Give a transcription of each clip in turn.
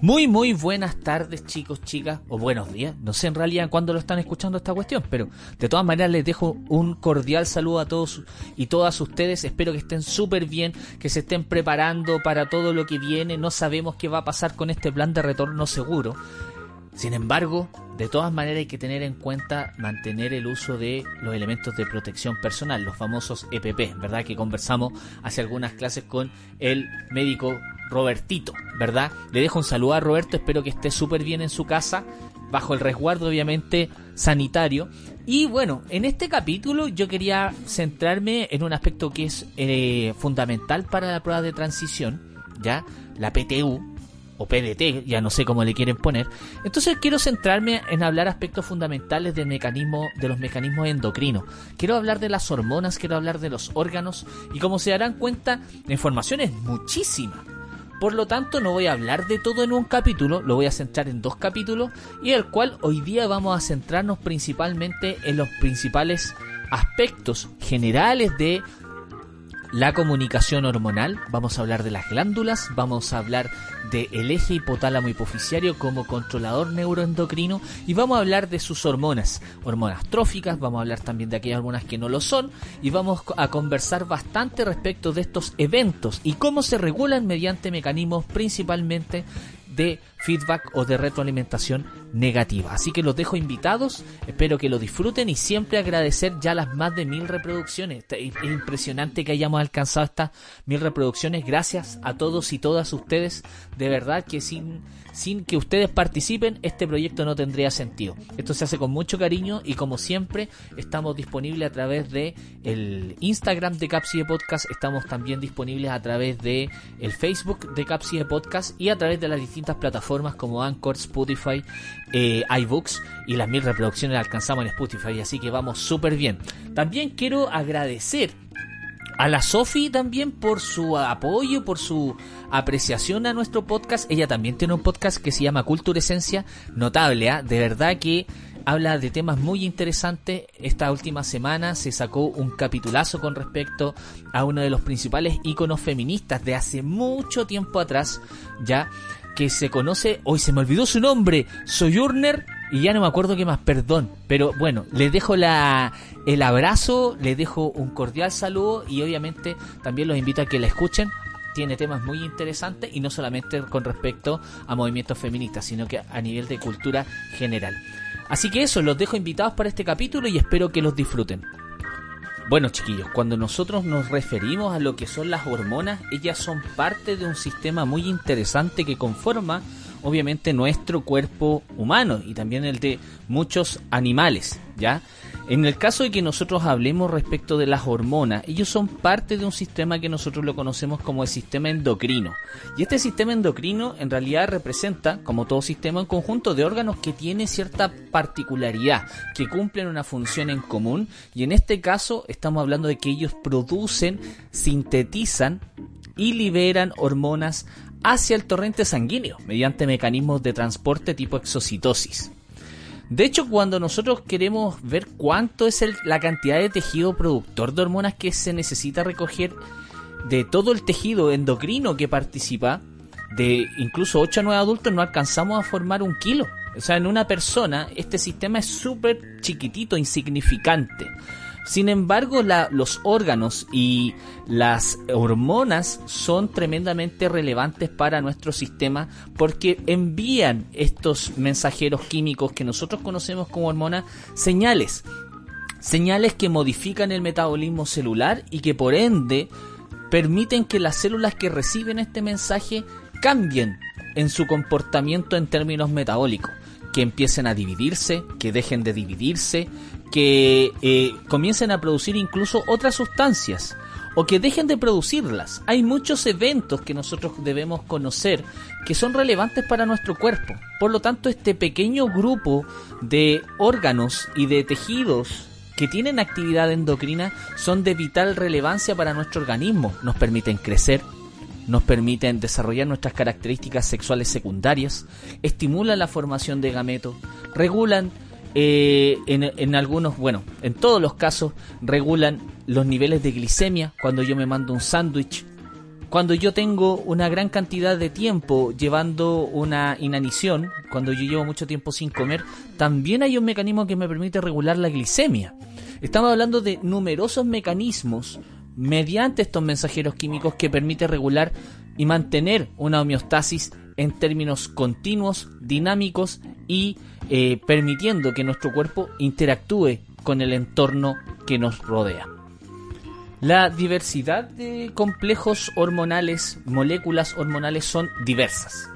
Muy, muy buenas tardes, chicos, chicas, o buenos días. No sé en realidad cuándo lo están escuchando esta cuestión, pero de todas maneras les dejo un cordial saludo a todos y todas ustedes. Espero que estén súper bien, que se estén preparando para todo lo que viene. No sabemos qué va a pasar con este plan de retorno seguro. Sin embargo, de todas maneras hay que tener en cuenta mantener el uso de los elementos de protección personal, los famosos EPP, ¿verdad? Que conversamos hace algunas clases con el médico Robertito, ¿verdad? Le dejo un saludo a Roberto, espero que esté súper bien en su casa, bajo el resguardo obviamente sanitario. Y bueno, en este capítulo yo quería centrarme en un aspecto que es eh, fundamental para la prueba de transición, ¿ya? La PTU, o PDT, ya no sé cómo le quieren poner. Entonces quiero centrarme en hablar aspectos fundamentales del mecanismo, de los mecanismos endocrinos. Quiero hablar de las hormonas, quiero hablar de los órganos y como se darán cuenta, la información es muchísima. Por lo tanto, no voy a hablar de todo en un capítulo, lo voy a centrar en dos capítulos y el cual hoy día vamos a centrarnos principalmente en los principales aspectos generales de la comunicación hormonal, vamos a hablar de las glándulas, vamos a hablar del eje hipotálamo hipoficiario como controlador neuroendocrino y vamos a hablar de sus hormonas, hormonas tróficas, vamos a hablar también de aquellas hormonas que no lo son y vamos a conversar bastante respecto de estos eventos y cómo se regulan mediante mecanismos principalmente de feedback o de retroalimentación negativa. Así que los dejo invitados, espero que lo disfruten y siempre agradecer ya las más de mil reproducciones. Es impresionante que hayamos alcanzado estas mil reproducciones. Gracias a todos y todas ustedes. De verdad que sin sin que ustedes participen, este proyecto no tendría sentido. Esto se hace con mucho cariño y como siempre, estamos disponibles a través de el Instagram de Capsi Podcast, estamos también disponibles a través de el Facebook de Capsi Podcast y a través de las distintas plataformas como Anchor, Spotify, eh, iBooks y las mil reproducciones alcanzamos en Spotify, así que vamos súper bien. También quiero agradecer a la Sofi también por su apoyo, por su apreciación a nuestro podcast. Ella también tiene un podcast que se llama Cultura Esencia, notable, ¿ah? de verdad que habla de temas muy interesantes. Esta última semana se sacó un capitulazo con respecto a uno de los principales íconos feministas de hace mucho tiempo atrás, ya que se conoce, hoy se me olvidó su nombre, Sojourner y ya no me acuerdo qué más, perdón. Pero bueno, les dejo la, el abrazo, les dejo un cordial saludo y obviamente también los invito a que la escuchen. Tiene temas muy interesantes y no solamente con respecto a movimientos feministas, sino que a nivel de cultura general. Así que eso, los dejo invitados para este capítulo y espero que los disfruten. Bueno chiquillos, cuando nosotros nos referimos a lo que son las hormonas, ellas son parte de un sistema muy interesante que conforma obviamente nuestro cuerpo humano y también el de muchos animales, ¿ya? En el caso de que nosotros hablemos respecto de las hormonas, ellos son parte de un sistema que nosotros lo conocemos como el sistema endocrino. Y este sistema endocrino en realidad representa, como todo sistema, un conjunto de órganos que tiene cierta particularidad, que cumplen una función en común. Y en este caso estamos hablando de que ellos producen, sintetizan y liberan hormonas hacia el torrente sanguíneo mediante mecanismos de transporte tipo exocitosis. De hecho, cuando nosotros queremos ver cuánto es la cantidad de tejido productor de hormonas que se necesita recoger de todo el tejido endocrino que participa, de incluso 8 a 9 adultos no alcanzamos a formar un kilo. O sea, en una persona este sistema es súper chiquitito, insignificante. Sin embargo, los órganos y las hormonas son tremendamente relevantes para nuestro sistema porque envían estos mensajeros químicos que nosotros conocemos como hormonas señales. Señales que modifican el metabolismo celular y que por ende permiten que las células que reciben este mensaje cambien en su comportamiento en términos metabólicos que empiecen a dividirse, que dejen de dividirse, que eh, comiencen a producir incluso otras sustancias o que dejen de producirlas. Hay muchos eventos que nosotros debemos conocer que son relevantes para nuestro cuerpo. Por lo tanto, este pequeño grupo de órganos y de tejidos que tienen actividad endocrina son de vital relevancia para nuestro organismo. Nos permiten crecer, nos permiten desarrollar nuestras características sexuales secundarias, estimulan la formación de gametos, regulan eh, en, algunos, bueno, en todos los casos regulan los niveles de glicemia cuando yo me mando un sándwich, cuando yo tengo una gran cantidad de tiempo llevando una inanición, cuando yo llevo mucho tiempo sin comer, también hay un mecanismo que me permite regular la glicemia. Estamos hablando de numerosos mecanismos mediante estos mensajeros químicos que permite regular y mantener una homeostasis en términos continuos, dinámicos y eh, permitiendo que nuestro cuerpo interactúe con el entorno que nos rodea. La diversidad de complejos hormonales, moléculas hormonales son diversas,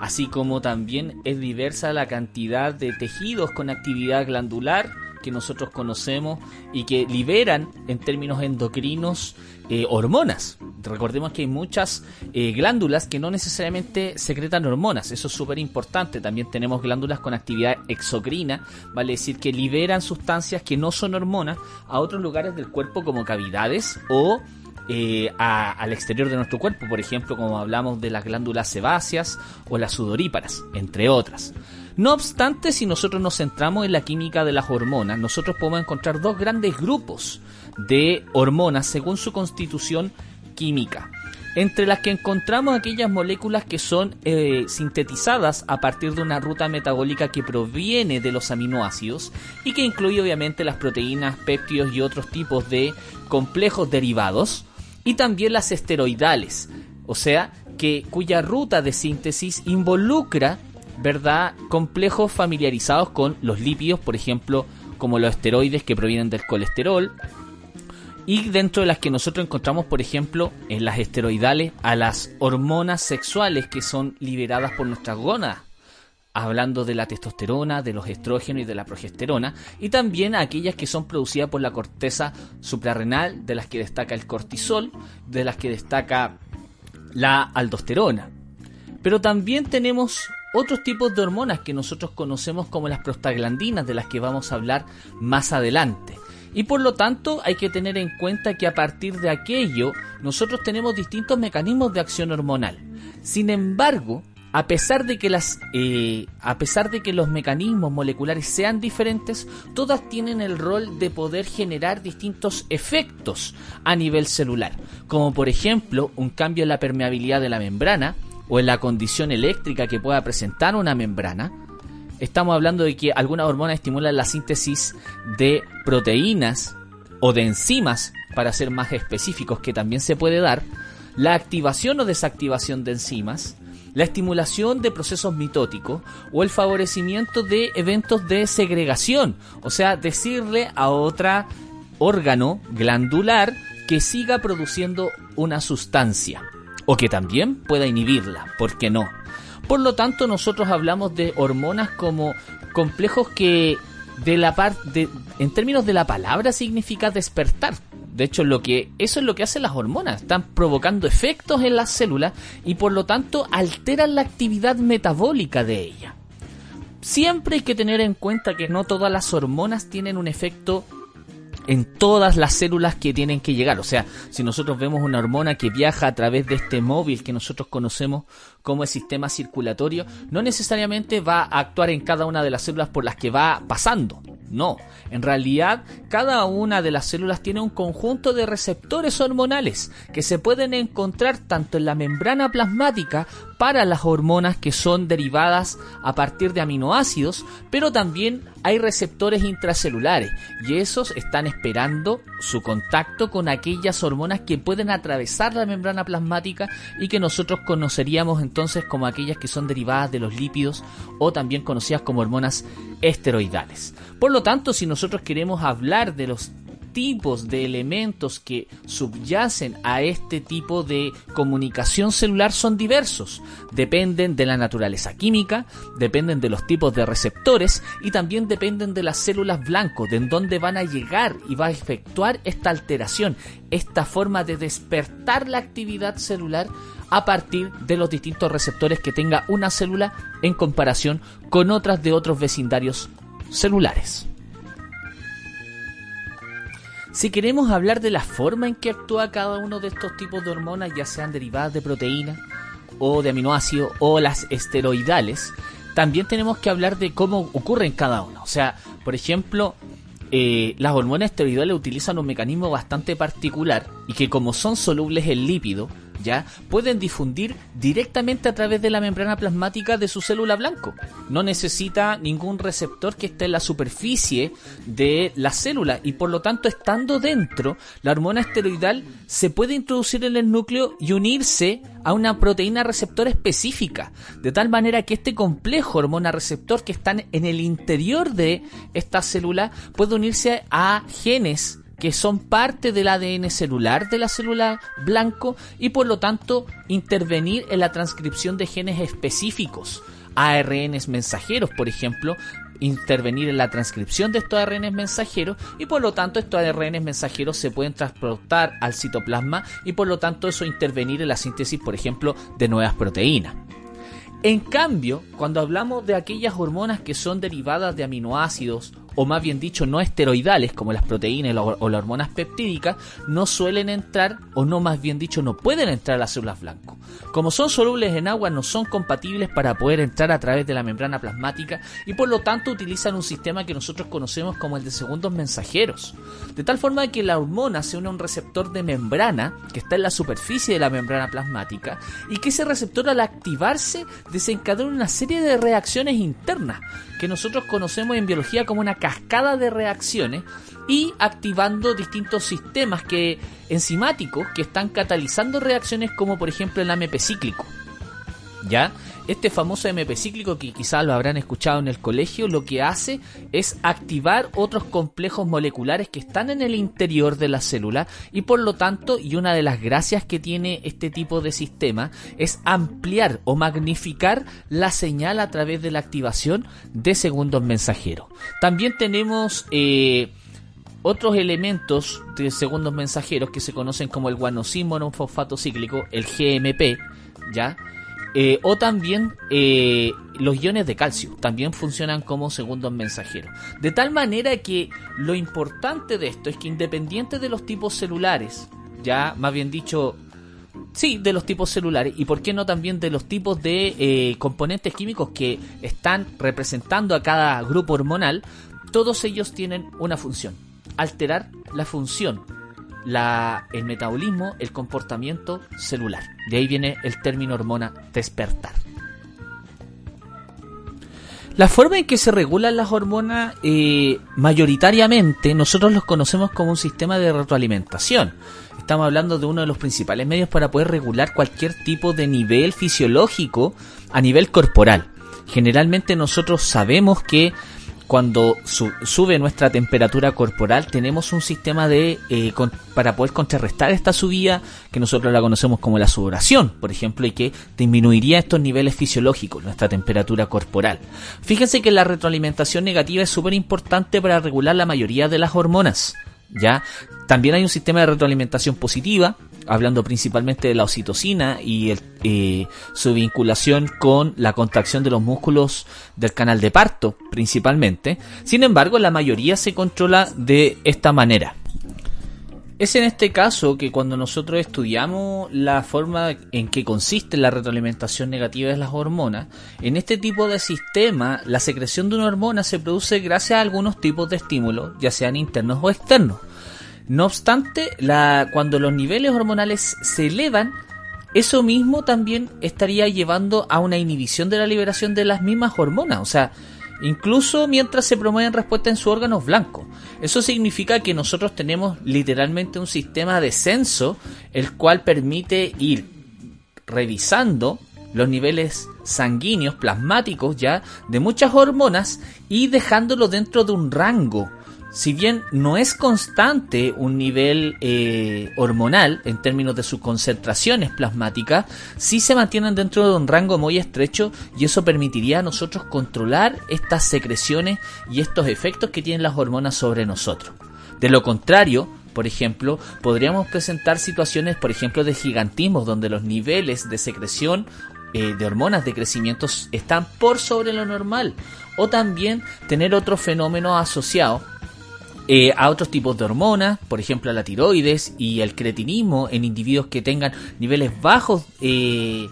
así como también es diversa la cantidad de tejidos con actividad glandular, que nosotros conocemos y que liberan en términos endocrinos eh, hormonas. Recordemos que hay muchas eh, glándulas que no necesariamente secretan hormonas, eso es súper importante. También tenemos glándulas con actividad exocrina, vale decir que liberan sustancias que no son hormonas a otros lugares del cuerpo como cavidades o eh, al exterior de nuestro cuerpo, por ejemplo, como hablamos de las glándulas sebáceas o las sudoríparas, entre otras. No obstante, si nosotros nos centramos en la química de las hormonas, nosotros podemos encontrar dos grandes grupos de hormonas según su constitución química entre las que encontramos aquellas moléculas que son eh, sintetizadas a partir de una ruta metabólica que proviene de los aminoácidos y que incluye obviamente las proteínas, péptidos y otros tipos de complejos derivados y también las esteroidales, o sea, que cuya ruta de síntesis involucra ¿verdad? Complejos familiarizados con los lípidos, por ejemplo, como los esteroides que provienen del colesterol. Y dentro de las que nosotros encontramos, por ejemplo, en las esteroidales, a las hormonas sexuales que son liberadas por nuestras gónadas. Hablando de la testosterona, de los estrógenos y de la progesterona. Y también a aquellas que son producidas por la corteza suprarrenal, de las que destaca el cortisol, de las que destaca la aldosterona. Pero también tenemos otros tipos de hormonas que nosotros conocemos como las prostaglandinas, de las que vamos a hablar más adelante. Y por lo tanto hay que tener en cuenta que a partir de aquello nosotros tenemos distintos mecanismos de acción hormonal. Sin embargo, a pesar de que las eh, a pesar de que los mecanismos moleculares sean diferentes, todas tienen el rol de poder generar distintos efectos a nivel celular, como por ejemplo un cambio en la permeabilidad de la membrana, o en la condición eléctrica que pueda presentar una membrana, estamos hablando de que algunas hormonas estimulan la síntesis de proteínas o de enzimas, para ser más específicos, que también se puede dar, la activación o desactivación de enzimas, la estimulación de procesos mitóticos o el favorecimiento de eventos de segregación, o sea, decirle a otra órgano glandular que siga produciendo una sustancia o que también pueda inhibirla, ¿por qué no? Por lo tanto, nosotros hablamos de hormonas como complejos que de la parte en términos de la palabra significa despertar. De hecho, lo que eso es lo que hacen las hormonas, están provocando efectos en las células y por lo tanto alteran la actividad metabólica de ella. Siempre hay que tener en cuenta que no todas las hormonas tienen un efecto en todas las células que tienen que llegar. O sea, si nosotros vemos una hormona que viaja a través de este móvil que nosotros conocemos como el sistema circulatorio, no necesariamente va a actuar en cada una de las células por las que va pasando. No, en realidad cada una de las células tiene un conjunto de receptores hormonales que se pueden encontrar tanto en la membrana plasmática para las hormonas que son derivadas a partir de aminoácidos, pero también hay receptores intracelulares y esos están esperando su contacto con aquellas hormonas que pueden atravesar la membrana plasmática y que nosotros conoceríamos entonces como aquellas que son derivadas de los lípidos o también conocidas como hormonas esteroidales. Por lo tanto, si nosotros queremos hablar de los tipos de elementos que subyacen a este tipo de comunicación celular son diversos. Dependen de la naturaleza química, dependen de los tipos de receptores y también dependen de las células blancos, de en dónde van a llegar y va a efectuar esta alteración, esta forma de despertar la actividad celular a partir de los distintos receptores que tenga una célula en comparación con otras de otros vecindarios celulares. Si queremos hablar de la forma en que actúa cada uno de estos tipos de hormonas, ya sean derivadas de proteínas o de aminoácidos o las esteroidales, también tenemos que hablar de cómo ocurre en cada uno. O sea, por ejemplo, eh, las hormonas esteroidales utilizan un mecanismo bastante particular y que como son solubles en lípido, ya pueden difundir directamente a través de la membrana plasmática de su célula blanco. No necesita ningún receptor que esté en la superficie de la célula y por lo tanto estando dentro, la hormona esteroidal se puede introducir en el núcleo y unirse a una proteína receptor específica, de tal manera que este complejo hormona receptor que están en el interior de esta célula puede unirse a genes que son parte del ADN celular de la célula blanco y por lo tanto intervenir en la transcripción de genes específicos, ARNs mensajeros, por ejemplo, intervenir en la transcripción de estos ARNs mensajeros y por lo tanto estos ARNs mensajeros se pueden transportar al citoplasma y por lo tanto eso intervenir en la síntesis, por ejemplo, de nuevas proteínas. En cambio, cuando hablamos de aquellas hormonas que son derivadas de aminoácidos o más bien dicho no esteroidales como las proteínas o las hormonas peptídicas, no suelen entrar o no más bien dicho no pueden entrar a las células blancas. Como son solubles en agua no son compatibles para poder entrar a través de la membrana plasmática y por lo tanto utilizan un sistema que nosotros conocemos como el de segundos mensajeros. De tal forma que la hormona se une a un receptor de membrana que está en la superficie de la membrana plasmática y que ese receptor al activarse desencadena una serie de reacciones internas que nosotros conocemos en biología como una cascada de reacciones y activando distintos sistemas que enzimáticos que están catalizando reacciones como por ejemplo el AMP cíclico. ¿Ya? Este famoso MP cíclico que quizás lo habrán escuchado en el colegio, lo que hace es activar otros complejos moleculares que están en el interior de la célula y por lo tanto, y una de las gracias que tiene este tipo de sistema es ampliar o magnificar la señal a través de la activación de segundos mensajeros. También tenemos... Eh, otros elementos de segundos mensajeros que se conocen como el guanosín fosfato cíclico, el GMP, ¿ya? Eh, o también eh, los iones de calcio también funcionan como segundos mensajeros. De tal manera que lo importante de esto es que independiente de los tipos celulares, ya más bien dicho, sí, de los tipos celulares y por qué no también de los tipos de eh, componentes químicos que están representando a cada grupo hormonal, todos ellos tienen una función, alterar la función la, el metabolismo, el comportamiento celular. De ahí viene el término hormona despertar. La forma en que se regulan las hormonas, eh, mayoritariamente, nosotros los conocemos como un sistema de retroalimentación. Estamos hablando de uno de los principales medios para poder regular cualquier tipo de nivel fisiológico a nivel corporal. Generalmente nosotros sabemos que cuando sube nuestra temperatura corporal, tenemos un sistema de eh, para poder contrarrestar esta subida que nosotros la conocemos como la sudoración, por ejemplo, y que disminuiría estos niveles fisiológicos, nuestra temperatura corporal. Fíjense que la retroalimentación negativa es súper importante para regular la mayoría de las hormonas. ¿ya? También hay un sistema de retroalimentación positiva, hablando principalmente de la oxitocina y eh, su vinculación con la contracción de los músculos del canal de parto, principalmente. Sin embargo, la mayoría se controla de esta manera. Es en este caso que cuando nosotros estudiamos la forma en que consiste la retroalimentación negativa de las hormonas, en este tipo de sistema la secreción de una hormona se produce gracias a algunos tipos de estímulos, ya sean internos o externos. No obstante, cuando los niveles hormonales se elevan, eso mismo también estaría llevando a una inhibición de la liberación de las mismas hormonas. O sea, incluso mientras se promueven respuestas en sus órganos blancos. Eso significa que nosotros tenemos literalmente un sistema de censo, el cual permite ir revisando los niveles sanguíneos, plasmáticos ya, de muchas hormonas y dejándolo dentro de un rango si bien no es constante un nivel eh, hormonal en términos de sus concentraciones plasmáticas, sí se mantienen dentro de un rango muy estrecho y eso permitiría a nosotros controlar estas secreciones y estos efectos que tienen las hormonas sobre nosotros. De lo contrario, por ejemplo, podríamos presentar situaciones, por ejemplo, de gigantismo, donde los niveles de secreción eh, de hormonas de crecimiento están por sobre lo normal. O también tener otro fenómeno asociado eh, a otros tipos de hormonas, por ejemplo a la tiroides y el cretinismo en individuos que tengan niveles bajos eh,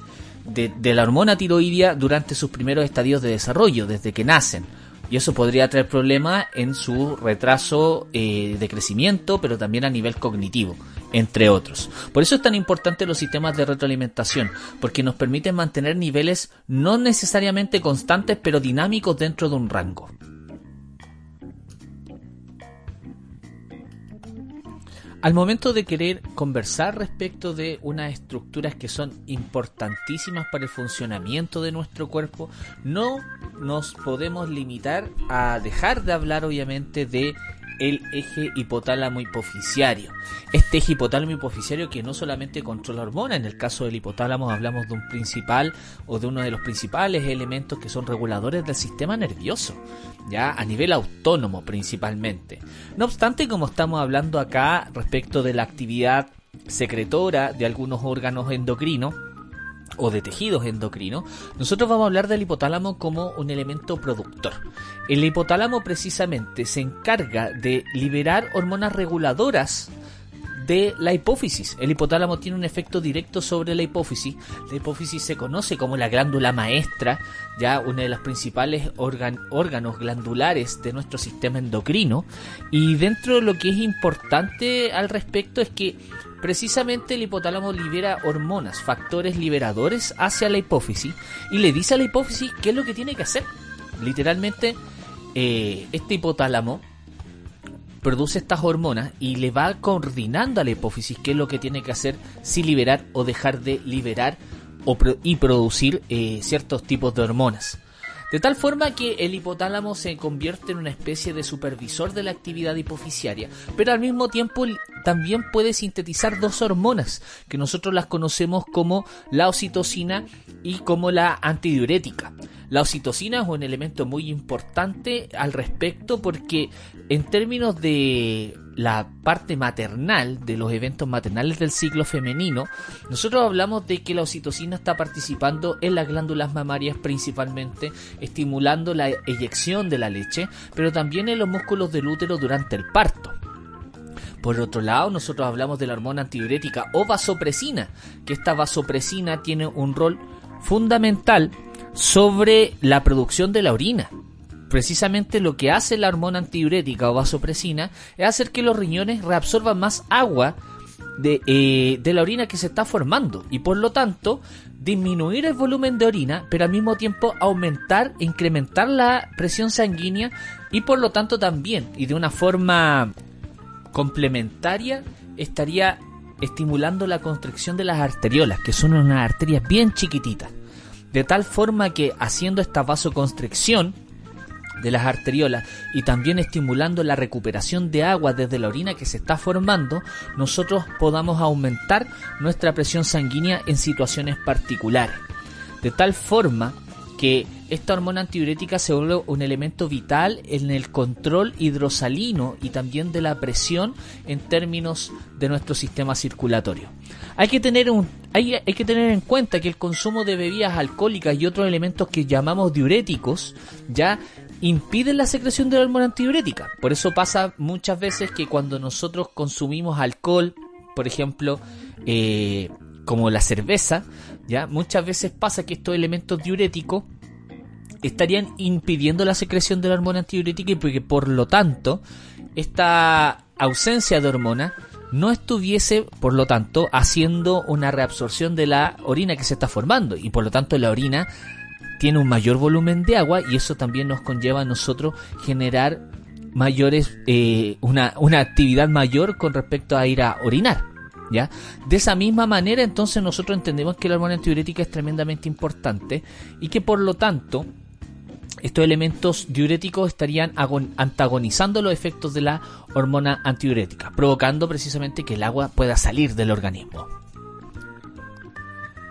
de, la hormona tiroidea durante sus primeros estadios de desarrollo, desde que nacen. Y eso podría traer problemas en su retraso eh, de crecimiento, pero también a nivel cognitivo. entre otros. Por eso es tan importante los sistemas de retroalimentación, porque nos permiten mantener niveles no necesariamente constantes, pero dinámicos dentro de un rango. Al momento de querer conversar respecto de unas estructuras que son importantísimas para el funcionamiento de nuestro cuerpo, no nos podemos limitar a dejar de hablar obviamente de el eje hipotálamo hipoficiario. Este eje hipotálamo hipoficiario que no solamente controla hormonas, en el caso del hipotálamo hablamos de un principal o de uno de los principales elementos que son reguladores del sistema nervioso, ya a nivel autónomo principalmente. No obstante, como estamos hablando acá respecto de la actividad secretora de algunos órganos endocrinos, o de tejidos endocrinos, nosotros vamos a hablar del hipotálamo como un elemento productor. El hipotálamo precisamente se encarga de liberar hormonas reguladoras de la hipófisis. El hipotálamo tiene un efecto directo sobre la hipófisis. La hipófisis se conoce como la glándula maestra, ya uno de los principales órganos glandulares de nuestro sistema endocrino. Y dentro de lo que es importante al respecto es que precisamente el hipotálamo libera hormonas, factores liberadores hacia la hipófisis y le dice a la hipófisis qué es lo que tiene que hacer. Literalmente, eh, este hipotálamo produce estas hormonas y le va coordinando a la hipófisis qué es lo que tiene que hacer si liberar o dejar de liberar y producir eh, ciertos tipos de hormonas. De tal forma que el hipotálamo se convierte en una especie de supervisor de la actividad hipofisiaria, pero al mismo tiempo también puede sintetizar dos hormonas que nosotros las conocemos como la oxitocina y como la antidiurética. La oxitocina es un elemento muy importante al respecto porque en términos de la parte maternal, de los eventos maternales del ciclo femenino, nosotros hablamos de que la oxitocina está participando en las glándulas mamarias principalmente, estimulando la eyección de la leche, pero también en los músculos del útero durante el parto. Por otro lado, nosotros hablamos de la hormona antidiurética o vasopresina, que esta vasopresina tiene un rol fundamental sobre la producción de la orina. Precisamente lo que hace la hormona antidiurética o vasopresina es hacer que los riñones reabsorban más agua de, eh, de, la orina que se está formando y por lo tanto disminuir el volumen de orina, pero al mismo tiempo aumentar incrementar la presión sanguínea y por lo tanto también y de una forma complementaria estaría estimulando la constricción de las arteriolas, que son unas arterias bien chiquititas de tal forma que haciendo esta vasoconstricción de las arteriolas y también estimulando la recuperación de agua desde la orina que se está formando, nosotros podamos aumentar nuestra presión sanguínea en situaciones particulares. De tal forma que esta hormona antidiurética se vuelve un elemento vital en el control hidrosalino y también de la presión en términos de nuestro sistema circulatorio. Hay que tener un hay, hay, que tener en cuenta que el consumo de bebidas alcohólicas y otros elementos que llamamos diuréticos ya impiden la secreción de la hormona antidiurética. Por eso pasa muchas veces que cuando nosotros consumimos alcohol, por ejemplo, eh, como la cerveza, ya muchas veces pasa que estos elementos diuréticos estarían impidiendo la secreción de la hormona antidiurética y porque por lo tanto esta ausencia de hormona no estuviese, por lo tanto, haciendo una reabsorción de la orina que se está formando y por lo tanto la orina tiene un mayor volumen de agua y eso también nos conlleva a nosotros generar mayores eh, una, una actividad mayor con respecto a ir a orinar. ¿Ya? De esa misma manera, entonces nosotros entendemos que la hormona antidiurética es tremendamente importante y que por lo tanto estos elementos diuréticos estarían antagonizando los efectos de la hormona antidiurética, provocando precisamente que el agua pueda salir del organismo.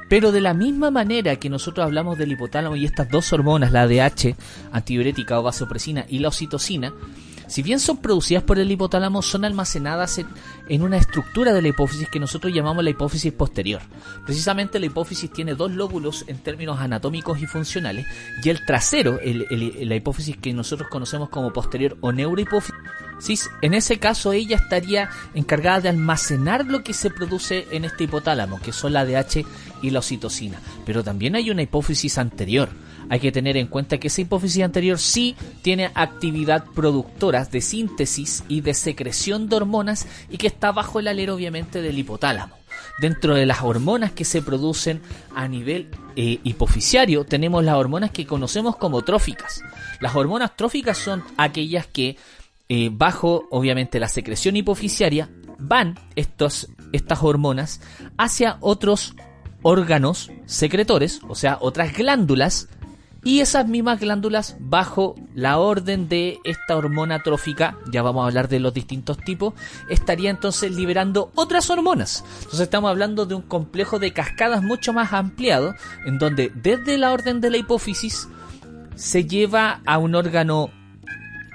Pero de la misma manera que nosotros hablamos del hipotálamo y estas dos hormonas, la ADH, antidiurética o vasopresina, y la oxitocina, si bien son producidas por el hipotálamo, son almacenadas en, una estructura de la hipófisis que nosotros llamamos la hipófisis posterior. Precisamente la hipófisis tiene dos lóbulos en términos anatómicos y funcionales, y el trasero, la hipófisis que nosotros conocemos como posterior o neurohipófisis, en ese caso ella estaría encargada de almacenar lo que se produce en este hipotálamo, que son la DH y la oxitocina. Pero también hay una hipófisis anterior hay que tener en cuenta que esa hipófisis anterior sí tiene actividad productora de síntesis y de secreción de hormonas y que está bajo el alero obviamente del hipotálamo. Dentro de las hormonas que se producen a nivel eh, hipofisiario tenemos las hormonas que conocemos como tróficas. Las hormonas tróficas son aquellas que eh, bajo obviamente la secreción hipofisiaria van estos, estas hormonas hacia otros órganos secretores, o sea, otras glándulas, y esas mismas glándulas bajo la orden de esta hormona trófica, ya vamos a hablar de los distintos tipos, estaría entonces liberando otras hormonas. Entonces estamos hablando de un complejo de cascadas mucho más ampliado, en donde desde la orden de la hipófisis se lleva a un órgano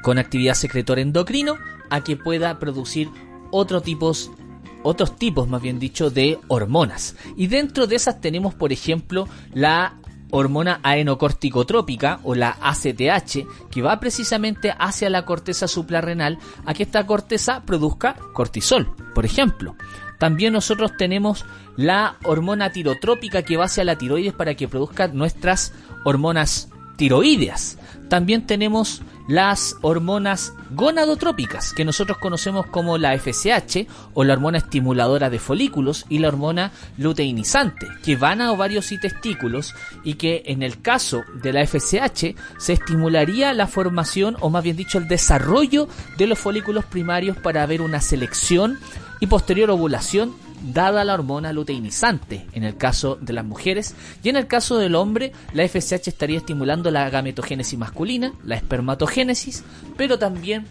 con actividad secretora endocrino a que pueda producir otros tipos otros tipos, más bien dicho, de hormonas. Y dentro de esas tenemos, por ejemplo, la hormona aenocorticotrópica o la ACTH, que va precisamente hacia la corteza suprarrenal a que esta corteza produzca cortisol, por ejemplo. También nosotros tenemos la hormona tirotrópica que va hacia la tiroides para que produzca nuestras hormonas tiroideas. También tenemos las hormonas gonadotrópicas, que nosotros conocemos como la FSH o la hormona estimuladora de folículos y la hormona luteinizante, que van a ovarios y testículos y que en el caso de la FSH se estimularía la formación o más bien dicho el desarrollo de los folículos primarios para ver una selección y posterior ovulación dada la hormona luteinizante en el caso de las mujeres y en el caso del hombre la FSH estaría estimulando la gametogénesis masculina, la espermatogénesis, pero también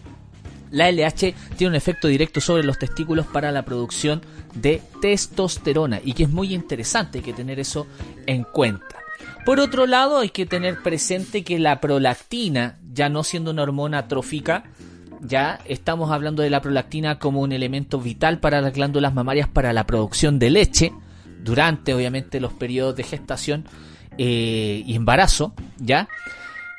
la LH tiene un efecto directo sobre los testículos para la producción de testosterona y que es muy interesante que tener eso en cuenta. Por otro lado, hay que tener presente que la prolactina, ya no siendo una hormona trófica, ya estamos hablando de la prolactina como un elemento vital para las glándulas mamarias para la producción de leche durante obviamente los periodos de gestación eh, y embarazo, ¿ya?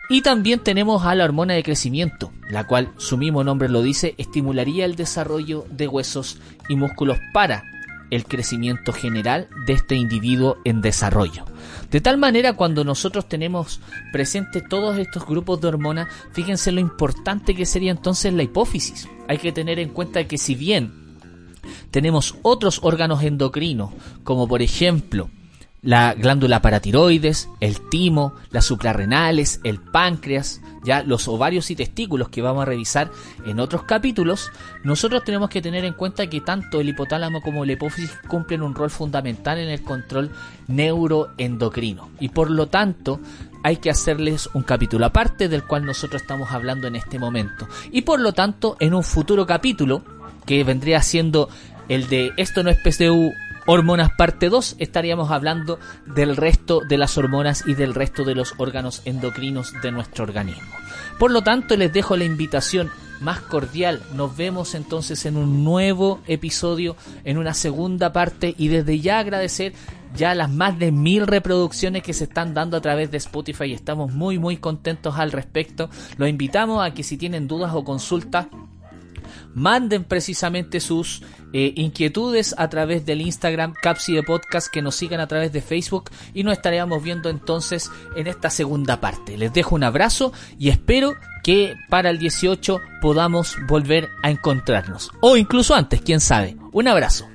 Y también tenemos a la hormona de crecimiento, la cual su mismo nombre lo dice, estimularía el desarrollo de huesos y músculos para el crecimiento general de este individuo en desarrollo. De tal manera, cuando nosotros tenemos presente todos estos grupos de hormonas, fíjense lo importante que sería entonces la hipófisis. Hay que tener en cuenta que si bien tenemos otros órganos endocrinos, como por ejemplo la glándula paratiroides, el timo, las suprarrenales, el páncreas, ya los ovarios y testículos que vamos a revisar en otros capítulos, nosotros tenemos que tener en cuenta que tanto el hipotálamo como la hipófisis cumplen un rol fundamental en el control neuroendocrino. Y por lo tanto hay que hacerles un capítulo aparte del cual nosotros estamos hablando en este momento. Y por lo tanto en un futuro capítulo que vendría siendo el de esto no es PCU hormonas parte 2 estaríamos hablando del resto de las hormonas y del resto de los órganos endocrinos de nuestro organismo. Por lo tanto, les dejo la invitación más cordial. Nos vemos entonces en un nuevo episodio, en una segunda parte y desde ya agradecer ya las más de mil reproducciones que se están dando a través de Spotify estamos muy muy contentos al respecto. Los invitamos a que si tienen dudas o consultas manden precisamente sus eh, inquietudes a través del Instagram Capsi de Podcast, que nos sigan a través de Facebook y nos estaremos viendo entonces en esta segunda parte. Les dejo un abrazo y espero que para el 18 podamos volver a encontrarnos. O incluso antes, quién sabe. Un abrazo.